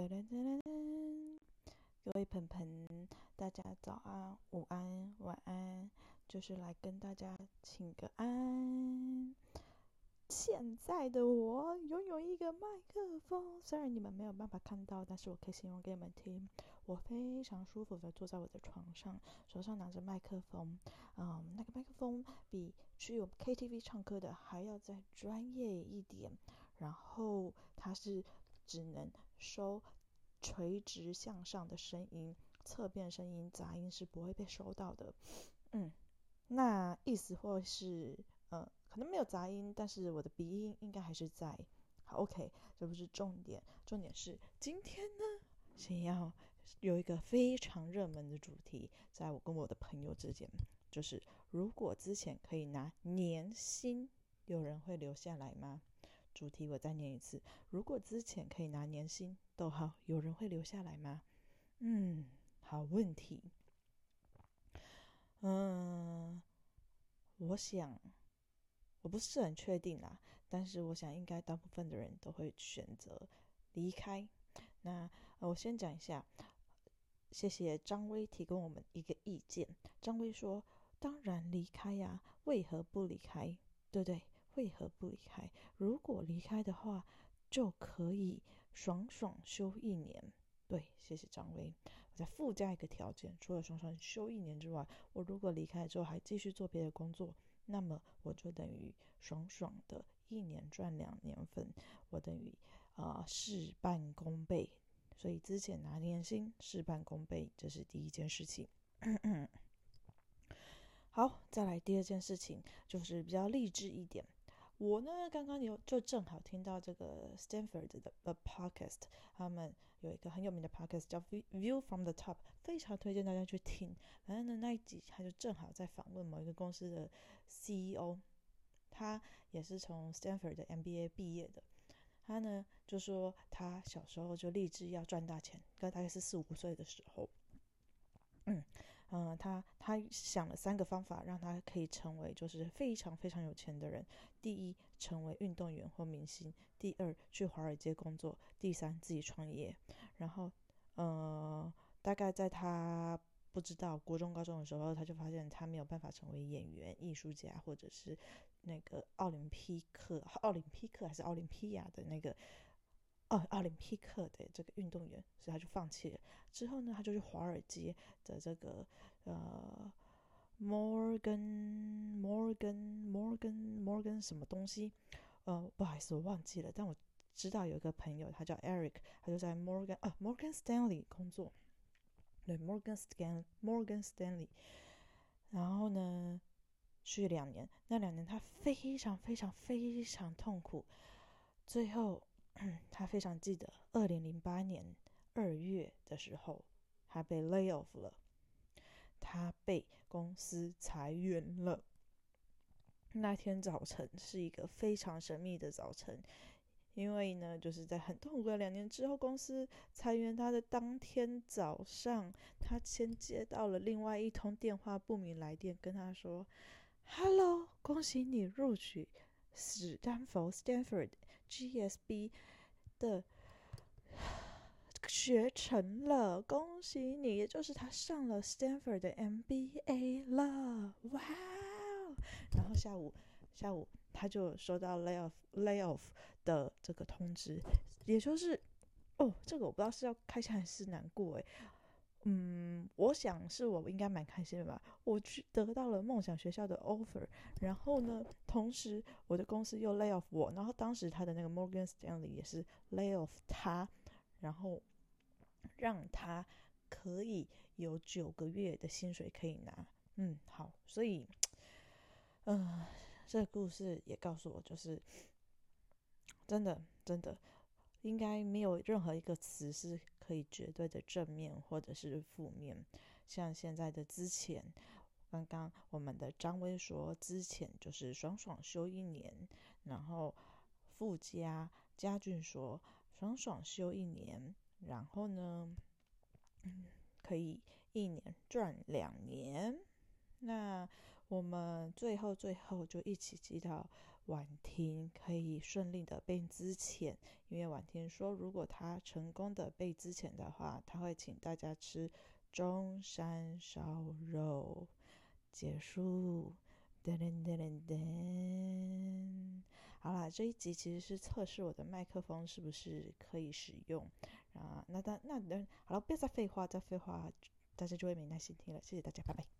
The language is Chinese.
噔噔噔噔，各位朋朋，大家早安、午安、晚安，就是来跟大家请个安。现在的我拥有一个麦克风，虽然你们没有办法看到，但是我可以形容给你们听。我非常舒服的坐在我的床上，手上拿着麦克风，嗯，那个麦克风比去 KTV 唱歌的还要再专业一点，然后它是。只能收垂直向上的声音，侧边声音杂音是不会被收到的。嗯，那意思或是呃，可能没有杂音，但是我的鼻音应该还是在。好，OK，这不是重点，重点是今天呢，想要有一个非常热门的主题，在我跟我的朋友之间，就是如果之前可以拿年薪，有人会留下来吗？主题我再念一次：如果之前可以拿年薪，逗号，有人会留下来吗？嗯，好问题。嗯，我想我不是很确定啦，但是我想应该大部分的人都会选择离开。那我先讲一下，谢谢张威提供我们一个意见。张威说：“当然离开呀，为何不离开？对不对？”为何不离开？如果离开的话，就可以爽爽休一年。对，谢谢张威。我再附加一个条件，除了爽爽休一年之外，我如果离开之后还继续做别的工作，那么我就等于爽爽的一年赚两年份，我等于啊、事半功倍。所以之前拿年薪事半功倍，这是第一件事情。好，再来第二件事情，就是比较励志一点。我呢，刚刚有就正好听到这个 Stanford 的 The Podcast，他们有一个很有名的 Podcast 叫 View from the Top，非常推荐大家去听。反正呢，那一集他就正好在访问某一个公司的 CEO，他也是从 Stanford 的 MBA 毕业的。他呢就说他小时候就立志要赚大钱，大概是四五岁的时候，嗯。嗯，他他想了三个方法，让他可以成为就是非常非常有钱的人。第一，成为运动员或明星；第二，去华尔街工作；第三，自己创业。然后，呃，大概在他不知道国中、高中的时候，他就发现他没有办法成为演员、艺术家，或者是那个奥林匹克、奥林匹克还是奥林匹亚的那个。哦，奥林匹克的这个运动员，所以他就放弃了。之后呢，他就去华尔街的这个呃，Morgan Morgan Morgan Morgan 什么东西？呃，不好意思，我忘记了。但我知道有一个朋友，他叫 Eric，他就在 Morgan 啊 Morgan Stanley 工作。对，Morgan Stan Morgan Stanley。然后呢，去两年，那两年他非常非常非常痛苦，最后。他非常记得，二零零八年二月的时候，他被 lay off 了，他被公司裁员了。那天早晨是一个非常神秘的早晨，因为呢，就是在很痛苦的两年之后，公司裁员他的当天早上，他先接到了另外一通电话不明来电，跟他说：“Hello，恭喜你录取。”史丹佛 （Stanford GSB） 的学成了，恭喜你！也就是他上了 Stanford 的 MBA 了，哇！然后下午，下午他就收到 layoff layoff 的这个通知，也就是，哦，这个我不知道是要开心还是难过诶。嗯，我想是我应该蛮开心的吧。我去得到了梦想学校的 offer，然后呢，同时我的公司又 lay off 我，然后当时他的那个 Morgan Stanley 也是 lay off 他，然后让他可以有九个月的薪水可以拿。嗯，好，所以，嗯、这个故事也告诉我，就是真的，真的。应该没有任何一个词是可以绝对的正面或者是负面。像现在的之前，刚刚我们的张威说之前就是爽爽休一年，然后附加嘉俊说爽爽休一年，然后呢，嗯，可以一年赚两年。那我们最后最后就一起祈祷。婉婷可以顺利的被资遣，因为婉婷说，如果她成功的被资遣的话，她会请大家吃中山烧肉。结束，噔噔噔噔噔。好啦，这一集其实是测试我的麦克风是不是可以使用啊？那那那那好了，不要再废话，再废话，大家就会没耐心听了。谢谢大家，拜拜。